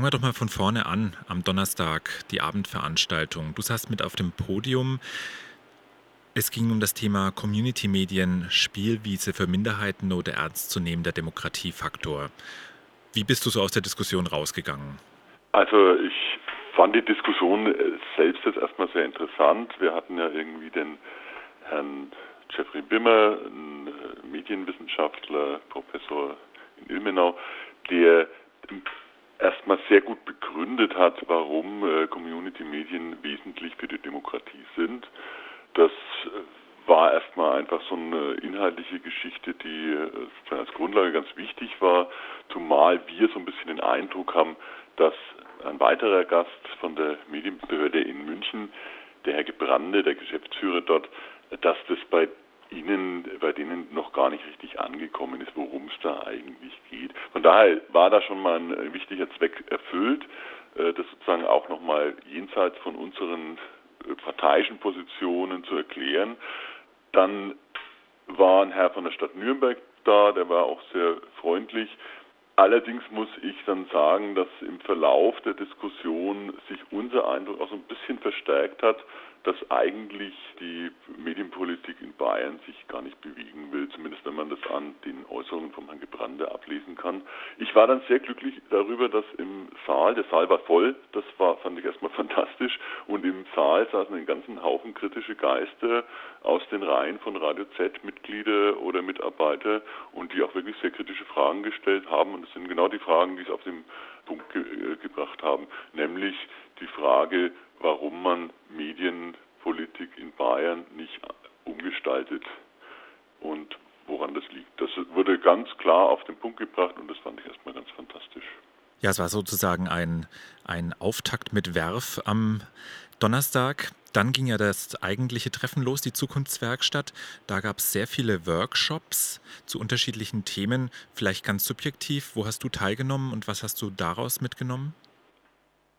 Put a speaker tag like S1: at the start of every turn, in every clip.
S1: Fangen wir doch mal von vorne an, am Donnerstag, die Abendveranstaltung. Du saßt mit auf dem Podium. Es ging um das Thema Community-Medien, Spielwiese für Minderheiten oder ernstzunehmender Demokratiefaktor. Wie bist du so aus der Diskussion rausgegangen?
S2: Also ich fand die Diskussion selbst jetzt erstmal sehr interessant. Wir hatten ja irgendwie den Herrn Jeffrey Bimmer, ein äh, Medienwissenschaftler, Professor in Ilmenau, der sehr gut begründet hat, warum äh, Community-Medien wesentlich für die Demokratie sind. Das äh, war erstmal einfach so eine inhaltliche Geschichte, die äh, als Grundlage ganz wichtig war, zumal wir so ein bisschen den Eindruck haben, dass ein weiterer Gast von der Medienbehörde in München, der Herr Gebrande, der Geschäftsführer dort, dass das bei Ihnen, bei denen noch gar nicht richtig angekommen ist, worum es da eigentlich geht. Von daher war da schon mal ein wichtiger Zweck erfüllt, äh, das sozusagen auch nochmal jenseits von unseren äh, parteiischen Positionen zu erklären. Dann war ein Herr von der Stadt Nürnberg da, der war auch sehr freundlich. Allerdings muss ich dann sagen, dass im Verlauf der Diskussion sich unser Eindruck auch so ein bisschen verstärkt hat, dass eigentlich die Medienpolitik in Bayern sich gar nicht bewegen will, zumindest wenn man das an den Äußerungen von Herrn Gebrande ablesen kann. Ich war dann sehr glücklich darüber, dass im Saal, der Saal war voll, das war, fand ich erstmal fantastisch, und im Saal saßen einen ganzen Haufen kritische Geister aus den Reihen von Radio Z, Mitglieder oder Mitarbeiter, und die auch wirklich sehr kritische Fragen gestellt haben, und das sind genau die Fragen, die es auf den Punkt ge äh, gebracht haben, nämlich die Frage, warum man Medienpolitik in Bayern nicht umgestaltet und woran das liegt. Das wurde ganz klar auf den Punkt gebracht und das fand ich erstmal ganz fantastisch.
S1: Ja, es war sozusagen ein, ein Auftakt mit Werf am Donnerstag. Dann ging ja das eigentliche Treffen los, die Zukunftswerkstatt. Da gab es sehr viele Workshops zu unterschiedlichen Themen. Vielleicht ganz subjektiv, wo hast du teilgenommen und was hast du daraus mitgenommen?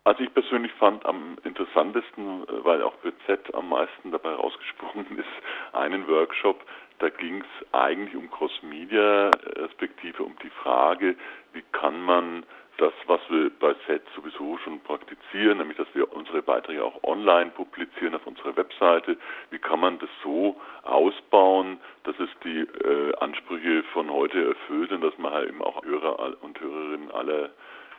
S2: Also ich persönlich fand am interessantesten, äh, weil auch BZ am meisten dabei rausgesprungen ist, einen Workshop, da ging es eigentlich um Cross-Media, respektive um die Frage, wie kann man das, was wir bei SET sowieso schon praktizieren, nämlich dass wir unsere Beiträge auch online publizieren auf unserer Webseite, wie kann man das so ausbauen, dass es die äh, Ansprüche von heute erfüllt und dass man halt eben auch Hörer und Hörerinnen aller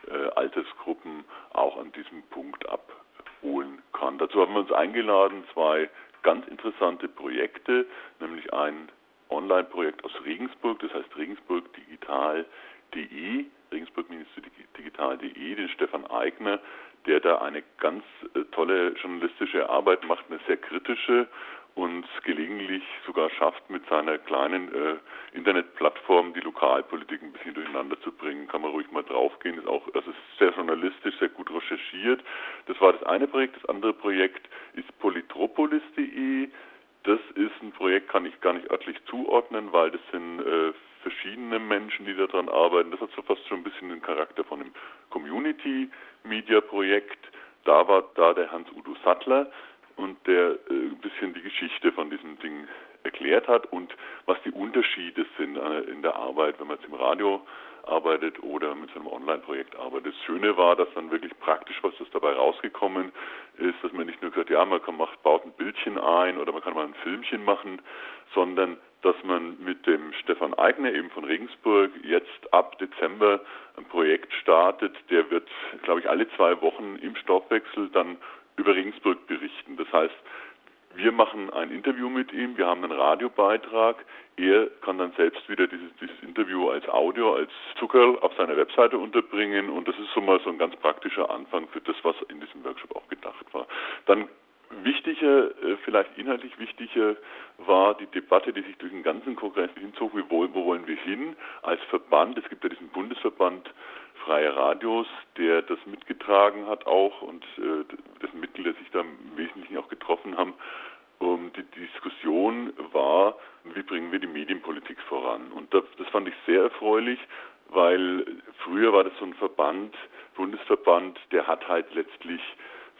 S2: äh, Altersgruppen auch an diesem Punkt abholen kann. Dazu haben wir uns eingeladen, zwei ganz interessante Projekte, nämlich ein Online-Projekt aus Regensburg, das heißt Regensburg Digital.de, Regensburg-digital.de, den Stefan Eigner, der da eine ganz äh, tolle journalistische Arbeit macht, eine sehr kritische und gelegentlich sogar schafft, mit seiner kleinen äh, Internetplattform die Lokalpolitik ein bisschen durcheinander zu bringen. Kann man ruhig mal draufgehen. Ist auch, also ist sehr journalistisch, sehr gut recherchiert. Das war das eine Projekt. Das andere Projekt ist polytropolis.de. Das ist ein Projekt, kann ich gar nicht örtlich zuordnen, weil das sind äh, verschiedene Menschen, die daran arbeiten. Das hat so fast schon ein bisschen den Charakter von einem Community-Media-Projekt. Da war da der Hans-Udo Sattler und der äh, ein bisschen die Geschichte von diesem Ding erklärt hat und was die Unterschiede sind äh, in der Arbeit, wenn man jetzt im Radio arbeitet oder mit so einem Online-Projekt arbeitet. Das Schöne war, dass dann wirklich praktisch was das dabei rausgekommen ist, dass man nicht nur gesagt, ja, man kann, macht, baut ein Bildchen ein oder man kann mal ein Filmchen machen, sondern dass man mit dem Stefan Eigner eben von Regensburg jetzt ab Dezember ein Projekt startet, der wird, glaube ich, alle zwei Wochen im Stoffwechsel dann über Regensburg berichten. Das heißt, wir machen ein Interview mit ihm, wir haben einen Radiobeitrag. Er kann dann selbst wieder dieses, dieses Interview als Audio, als Zucker auf seiner Webseite unterbringen und das ist so mal so ein ganz praktischer Anfang für das, was in diesem Workshop auch gedacht war. Dann wichtiger, äh, vielleicht inhaltlich wichtiger war die Debatte, die sich durch den ganzen Kongress hinzog, wo, wo wollen wir hin als Verband. Es gibt ja diesen Bundesverband Freie Radios, der das mitgetragen hat auch und äh, dessen Mitglieder sich da im Wesentlichen auch getroffen haben. Um, die Diskussion war, wie bringen wir die Medienpolitik voran? Und das, das fand ich sehr erfreulich, weil früher war das so ein Verband, Bundesverband, der hat halt letztlich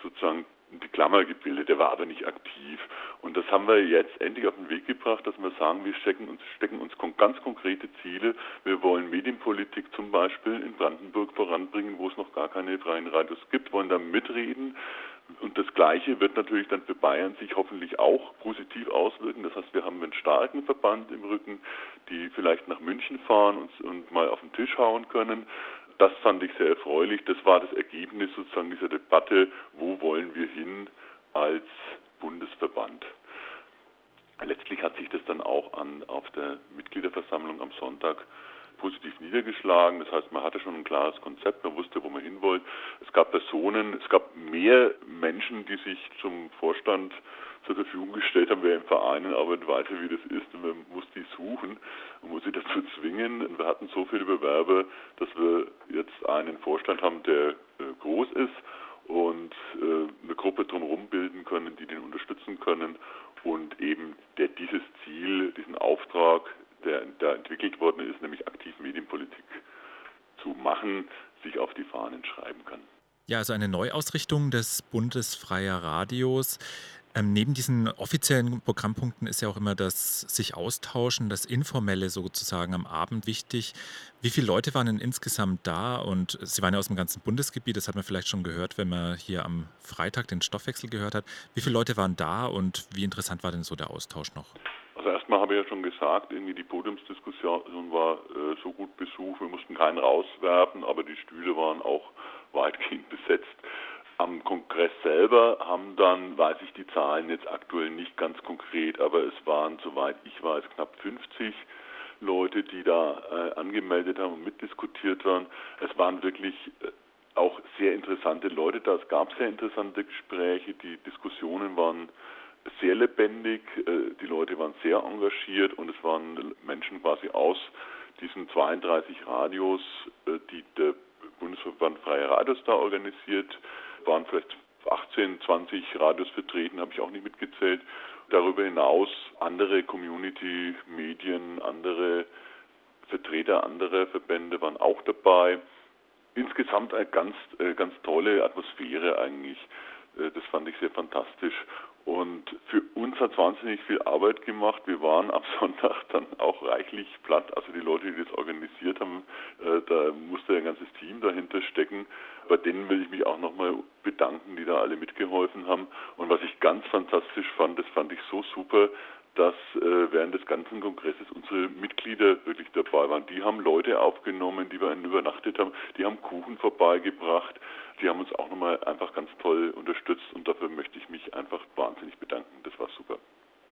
S2: sozusagen die Klammer gebildet, der war aber nicht aktiv. Und das haben wir jetzt endlich auf den Weg gebracht, dass wir sagen, wir stecken uns, stecken uns ganz konkrete Ziele. Wir wollen Medienpolitik zum Beispiel in Brandenburg voranbringen, wo es noch gar keine freien Radios gibt, wollen da mitreden. Und das Gleiche wird natürlich dann für Bayern sich hoffentlich auch positiv auswirken. Das heißt, wir haben einen starken Verband im Rücken, die vielleicht nach München fahren und, und mal auf den Tisch hauen können. Das fand ich sehr erfreulich. Das war das Ergebnis sozusagen dieser Debatte, wo wollen wir hin als Bundesverband. Letztlich hat sich das dann auch an, auf der Mitgliederversammlung am Sonntag positiv niedergeschlagen. Das heißt, man hatte schon ein klares Konzept, man wusste, wo man hin wollte. Es gab Personen, es gab mehr Menschen, die sich zum Vorstand zur Verfügung gestellt haben, wer im Vereinen arbeitet, weiß ja, wie das ist. Und man muss die suchen Und wir hatten so viele Bewerber, dass wir jetzt einen Vorstand haben, der äh, groß ist und äh, eine Gruppe drumherum bilden können, die den unterstützen können und eben der dieses Ziel, diesen Auftrag, der da entwickelt worden ist, nämlich aktiv Medienpolitik zu machen, sich auf die Fahnen schreiben kann.
S1: Ja, also eine Neuausrichtung des Bundesfreier Radios. Ähm, neben diesen offiziellen Programmpunkten ist ja auch immer das sich austauschen, das Informelle sozusagen am Abend wichtig. Wie viele Leute waren denn insgesamt da? Und Sie waren ja aus dem ganzen Bundesgebiet, das hat man vielleicht schon gehört, wenn man hier am Freitag den Stoffwechsel gehört hat. Wie viele Leute waren da und wie interessant war denn so der Austausch noch?
S2: Also erstmal habe ich ja schon gesagt, irgendwie die Podiumsdiskussion war äh, so gut besucht, wir mussten keinen rauswerfen, aber die Stühle waren auch weitgehend besetzt. Am Kongress selber haben dann, weiß ich die Zahlen jetzt aktuell nicht ganz konkret, aber es waren, soweit ich weiß, knapp 50 Leute, die da äh, angemeldet haben und mitdiskutiert waren. Es waren wirklich äh, auch sehr interessante Leute da. Es gab sehr interessante Gespräche. Die Diskussionen waren sehr lebendig. Äh, die Leute waren sehr engagiert und es waren Menschen quasi aus diesen 32 Radios, äh, die der Bundesverband Freie Radios da organisiert, waren vielleicht 18, 20 Radios vertreten, habe ich auch nicht mitgezählt. Darüber hinaus andere Community-Medien, andere Vertreter anderer Verbände waren auch dabei. Insgesamt eine ganz, äh, ganz tolle Atmosphäre eigentlich. Äh, das fand ich sehr fantastisch. Und für uns hat es wahnsinnig viel Arbeit gemacht. Wir waren am Sonntag dann auch reichlich platt. Also die Leute, die das organisiert haben, äh, da musste ein ganzes Team dahinter stecken. Bei denen will ich mich auch nochmal bedanken, die da alle mitgeholfen haben. Und was ich ganz fantastisch fand, das fand ich so super, dass äh, während des ganzen Kongresses unsere Mitglieder wirklich dabei waren. Die haben Leute aufgenommen, die bei ihnen übernachtet haben, die haben Kuchen vorbeigebracht, die haben uns auch nochmal einfach ganz toll unterstützt und dafür möchte ich mich einfach wahnsinnig bedanken. Das war super.